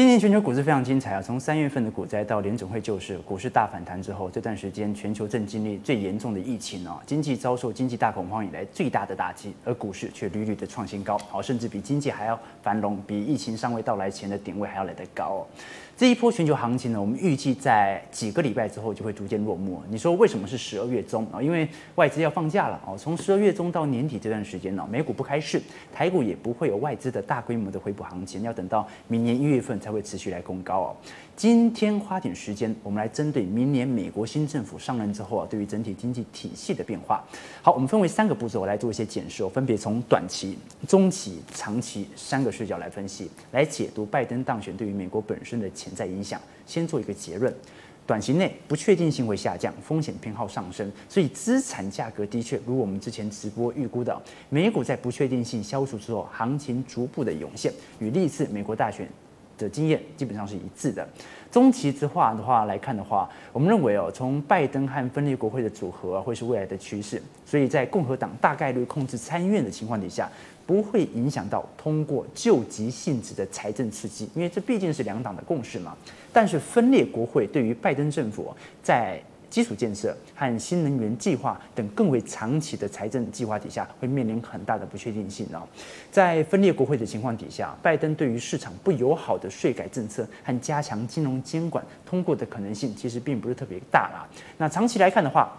今年全球股市非常精彩啊！从三月份的股灾到联准会救市，股市大反弹之后，这段时间全球正经历最严重的疫情啊，经济遭受经济大恐慌以来最大的打击，而股市却屡屡的创新高，好，甚至比经济还要繁荣，比疫情尚未到来前的点位还要来得高哦。这一波全球行情呢，我们预计在几个礼拜之后就会逐渐落幕。你说为什么是十二月中啊？因为外资要放假了哦。从十二月中到年底这段时间呢，美股不开市，台股也不会有外资的大规模的回补行情，要等到明年一月份才会持续来攻高哦。今天花点时间，我们来针对明年美国新政府上任之后啊，对于整体经济体系的变化。好，我们分为三个步骤来做一些检视，分别从短期、中期、长期三个视角来分析，来解读拜登当选对于美国本身的潜在影响。先做一个结论：短期内不确定性会下降，风险偏好上升，所以资产价格的确如我们之前直播预估的，美股在不确定性消除之后，行情逐步的涌现，与历次美国大选的经验基本上是一致的。中期之话的话来看的话，我们认为哦，从拜登和分裂国会的组合会是未来的趋势。所以在共和党大概率控制参议院的情况底下，不会影响到通过救急性质的财政刺激，因为这毕竟是两党的共识嘛。但是分裂国会对于拜登政府在基础建设和新能源计划等更为长期的财政计划底下，会面临很大的不确定性哦。在分裂国会的情况底下，拜登对于市场不友好的税改政策和加强金融监管通过的可能性，其实并不是特别大啦。那长期来看的话，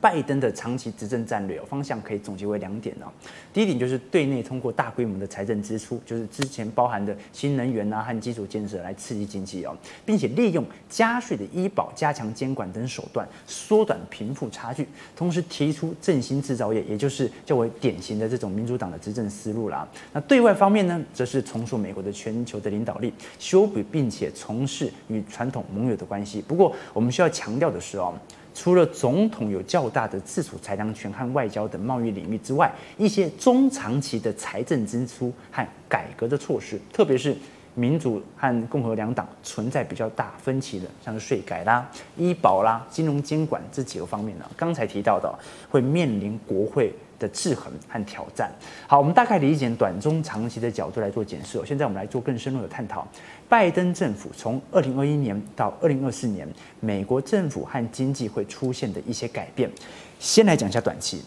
拜登的长期执政战略方向可以总结为两点哦。第一点就是对内通过大规模的财政支出，就是之前包含的新能源啊和基础建设来刺激经济哦，并且利用加税的医保、加强监管等手段缩短贫富差距，同时提出振兴制造业，也就是较为典型的这种民主党的执政思路啦。那对外方面呢，则是重塑美国的全球的领导力，修补并且从事与传统盟友的关系。不过，我们需要强调的是哦。除了总统有较大的自主裁量权和外交等贸易领域之外，一些中长期的财政支出和改革的措施，特别是民主和共和两党存在比较大分歧的，像是税改啦、医保啦、金融监管这几个方面呢，刚才提到的会面临国会的制衡和挑战。好，我们大概理解短中长期的角度来做检视。现在我们来做更深入的探讨。拜登政府从二零二一年到二零二四年，美国政府和经济会出现的一些改变。先来讲一下短期，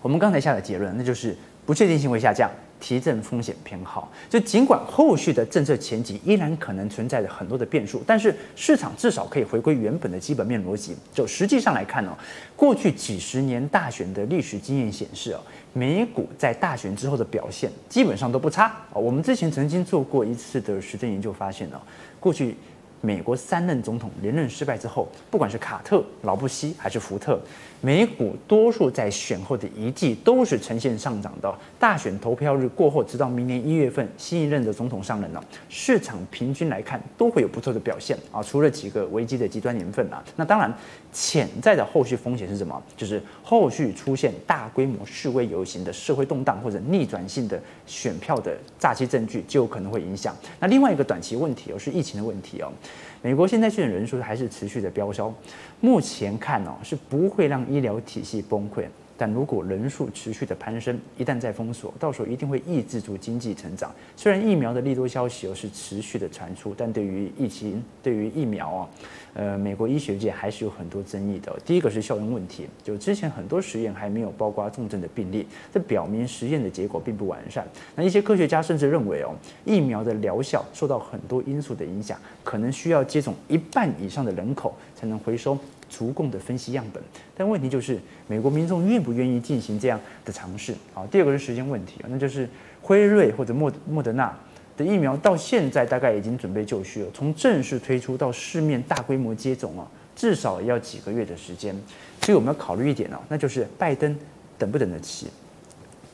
我们刚才下的结论，那就是不确定性会下降。提振风险偏好，就尽管后续的政策前景依然可能存在着很多的变数，但是市场至少可以回归原本的基本面逻辑。就实际上来看呢，过去几十年大选的历史经验显示啊，美股在大选之后的表现基本上都不差啊。我们之前曾经做过一次的实证研究，发现呢，过去。美国三任总统连任失败之后，不管是卡特、老布希还是福特，美股多数在选后的一季都是呈现上涨的。大选投票日过后，直到明年一月份新一任的总统上任了，市场平均来看都会有不错的表现啊。除了几个危机的极端年份啊，那当然潜在的后续风险是什么？就是后续出现大规模示威游行的社会动荡或者逆转性的选票的诈欺证据，就有可能会影响。那另外一个短期问题，而是疫情的问题哦。美国现在确诊人数还是持续的飙升，目前看哦是不会让医疗体系崩溃。但如果人数持续的攀升，一旦再封锁，到时候一定会抑制住经济成长。虽然疫苗的利多消息又是持续的传出，但对于疫情、对于疫苗啊，呃，美国医学界还是有很多争议的。第一个是效用问题，就之前很多实验还没有包括重症的病例，这表明实验的结果并不完善。那一些科学家甚至认为哦，疫苗的疗效受到很多因素的影响，可能需要接种一半以上的人口才能回收。足够的分析样本，但问题就是美国民众愿不愿意进行这样的尝试？好，第二个是时间问题，那就是辉瑞或者莫莫德纳的疫苗到现在大概已经准备就绪了，从正式推出到市面大规模接种啊，至少要几个月的时间。所以我们要考虑一点哦，那就是拜登等不等得起？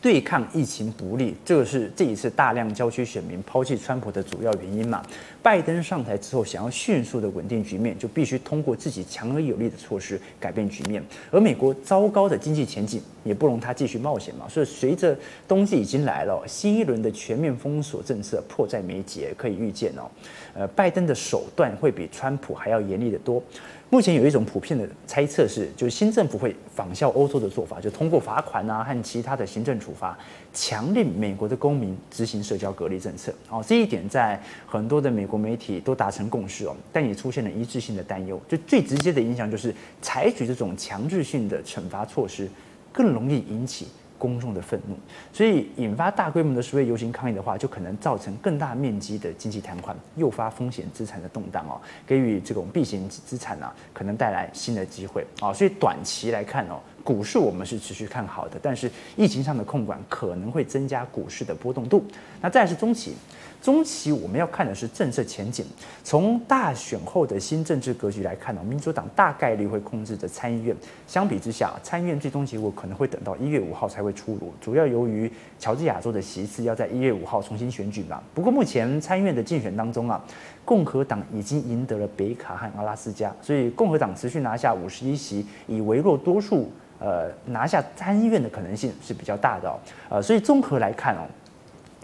对抗疫情不利，这个是这一次大量郊区选民抛弃川普的主要原因嘛？拜登上台之后，想要迅速的稳定局面，就必须通过自己强而有力的措施改变局面。而美国糟糕的经济前景也不容他继续冒险嘛。所以随着冬季已经来了，新一轮的全面封锁政策迫在眉睫，可以预见哦，呃，拜登的手段会比川普还要严厉得多。目前有一种普遍的猜测是，就是新政府会仿效欧洲的做法，就通过罚款啊和其他的行政处罚，强令美国的公民执行社交隔离政策。哦，这一点在很多的美国媒体都达成共识哦，但也出现了一致性的担忧。就最直接的影响就是，采取这种强制性的惩罚措施，更容易引起。公众的愤怒，所以引发大规模的示威游行抗议的话，就可能造成更大面积的经济瘫痪，诱发风险资产的动荡哦，给予这种避险资产呢、啊，可能带来新的机会啊。所以短期来看哦，股市我们是持续看好的，但是疫情上的控管可能会增加股市的波动度。那再是中期。中期我们要看的是政策前景。从大选后的新政治格局来看呢，民主党大概率会控制着参议院。相比之下，参议院最终结果可能会等到一月五号才会出炉。主要由于乔治亚州的席次要在一月五号重新选举嘛。不过目前参议院的竞选当中啊，共和党已经赢得了北卡和阿拉斯加，所以共和党持续拿下五十一席，以微弱多数呃拿下参议院的可能性是比较大的哦。呃，所以综合来看哦。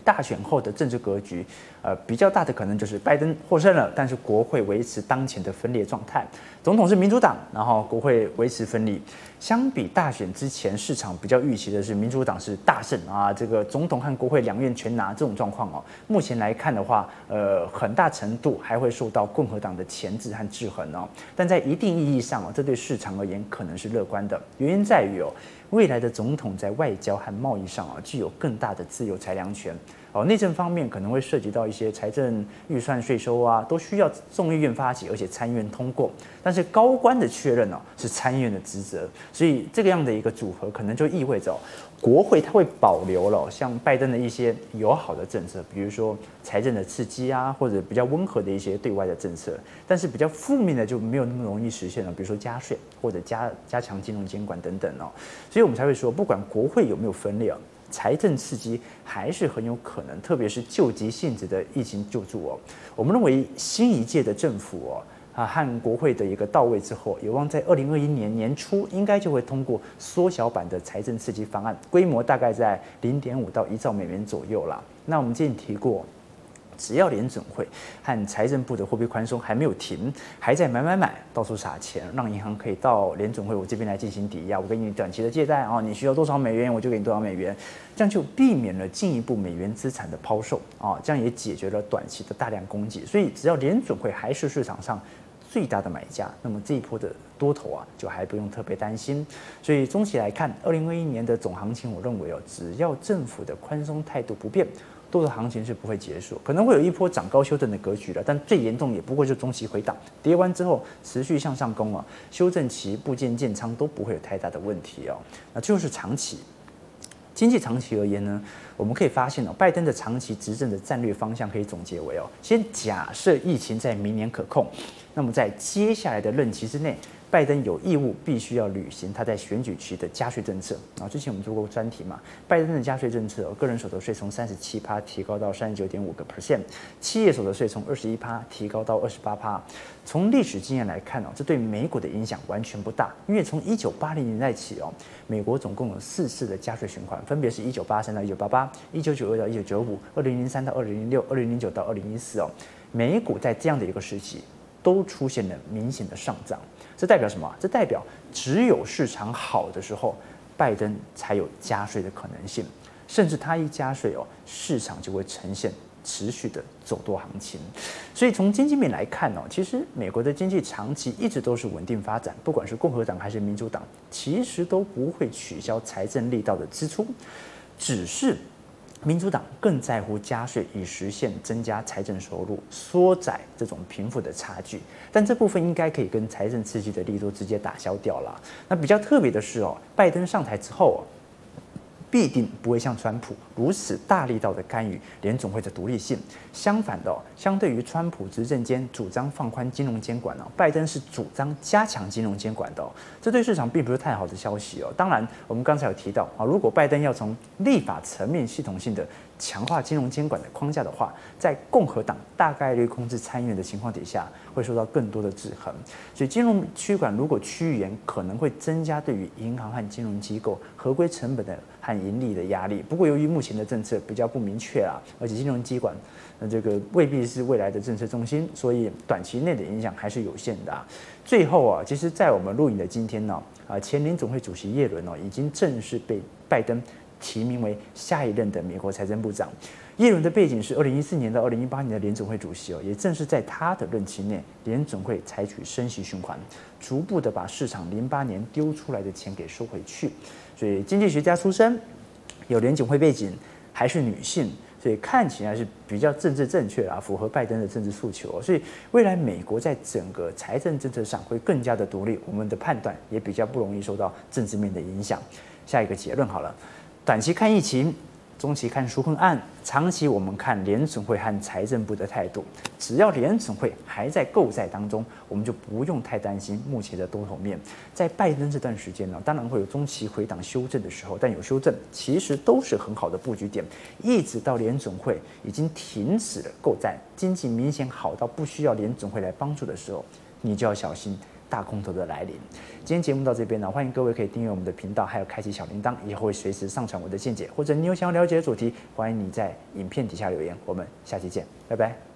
大选后的政治格局，呃，比较大的可能就是拜登获胜了，但是国会维持当前的分裂状态。总统是民主党，然后国会维持分立。相比大选之前，市场比较预期的是民主党是大胜啊，这个总统和国会两院全拿这种状况哦。目前来看的话，呃，很大程度还会受到共和党的钳制和制衡哦。但在一定意义上哦，这对市场而言可能是乐观的，原因在于哦。未来的总统在外交和贸易上啊，具有更大的自由裁量权。哦，内政方面可能会涉及到一些财政预算、税收啊，都需要众议院发起，而且参议院通过。但是高官的确认呢，是参议院的职责。所以这个样的一个组合，可能就意味着国会它会保留了像拜登的一些友好的政策，比如说财政的刺激啊，或者比较温和的一些对外的政策。但是比较负面的就没有那么容易实现了，比如说加税或者加加强金融监管等等哦。所以我们才会说，不管国会有没有分裂。财政刺激还是很有可能，特别是救急性质的疫情救助哦。我们认为新一届的政府哦，啊和国会的一个到位之后，有望在二零二一年年初应该就会通过缩小版的财政刺激方案，规模大概在零点五到一兆美元左右啦。那我们之前提过。只要联准会和财政部的货币宽松还没有停，还在买买买，到处撒钱，让银行可以到联准会我这边来进行抵押，我给你短期的借贷啊，你需要多少美元，我就给你多少美元，这样就避免了进一步美元资产的抛售啊，这样也解决了短期的大量供给。所以只要联准会还是市场上最大的买家，那么这一波的多头啊，就还不用特别担心。所以中期来看，二零二一年的总行情，我认为哦，只要政府的宽松态度不变。多头行情是不会结束，可能会有一波涨高修正的格局了，但最严重也不过就中期回档，跌完之后持续向上攻啊，修正期部件建仓都不会有太大的问题哦。那就是长期，经济长期而言呢，我们可以发现哦，拜登的长期执政的战略方向可以总结为哦，先假设疫情在明年可控，那么在接下来的任期之内。拜登有义务必须要履行他在选举期的加税政策啊。之前我们做过专题嘛，拜登的加税政策，个人所得税从三十七趴提高到三十九点五个 percent，企业所得税从二十一趴提高到二十八趴。从历史经验来看哦，这对美股的影响完全不大，因为从一九八零年代起哦，美国总共有四次的加税循环，分别是一九八三到一九八八、一九九二到一九九五、二零零三到二零零六、二零零九到二零一四哦，美股在这样的一个时期都出现了明显的上涨。这代表什么？这代表只有市场好的时候，拜登才有加税的可能性。甚至他一加税哦，市场就会呈现持续的走多行情。所以从经济面来看哦，其实美国的经济长期一直都是稳定发展，不管是共和党还是民主党，其实都不会取消财政力道的支出，只是。民主党更在乎加税以实现增加财政收入，缩窄这种贫富的差距，但这部分应该可以跟财政刺激的力度直接打消掉了。那比较特别的是哦，拜登上台之后必定不会像川普如此大力道的干预联总会的独立性。相反的，相对于川普执政间主张放宽金融监管呢，拜登是主张加强金融监管的。这对市场并不是太好的消息哦。当然，我们刚才有提到啊，如果拜登要从立法层面系统性的强化金融监管的框架的话，在共和党大概率控制参议院的情况底下，会受到更多的制衡。所以金融趋管如果趋严，可能会增加对于银行和金融机构合规成本的和盈利的压力。不过由于目前的政策比较不明确啊，而且金融机管那这个未必是未来的政策中心，所以短期内的影响还是有限的啊。最后啊，其实，在我们录影的今天呢，啊，前联总会主席耶伦哦，已经正式被拜登。提名为下一任的美国财政部长，耶伦的背景是二零一四年到二零一八年的联总会主席哦，也正是在他的任期内，联总会采取升息循环，逐步的把市场零八年丢出来的钱给收回去。所以经济学家出身，有联总会背景，还是女性，所以看起来是比较政治正确啊，符合拜登的政治诉求。所以未来美国在整个财政政策上会更加的独立，我们的判断也比较不容易受到政治面的影响。下一个结论好了。短期看疫情，中期看纾困案，长期我们看联准会和财政部的态度。只要联准会还在购债当中，我们就不用太担心目前的多头面。在拜登这段时间呢，当然会有中期回档修正的时候，但有修正其实都是很好的布局点。一直到联准会已经停止了购债，经济明显好到不需要联准会来帮助的时候，你就要小心。大空头的来临。今天节目到这边呢，欢迎各位可以订阅我们的频道，还有开启小铃铛，以后会随时上传我的见解，或者你有想要了解的主题，欢迎你在影片底下留言。我们下期见，拜拜。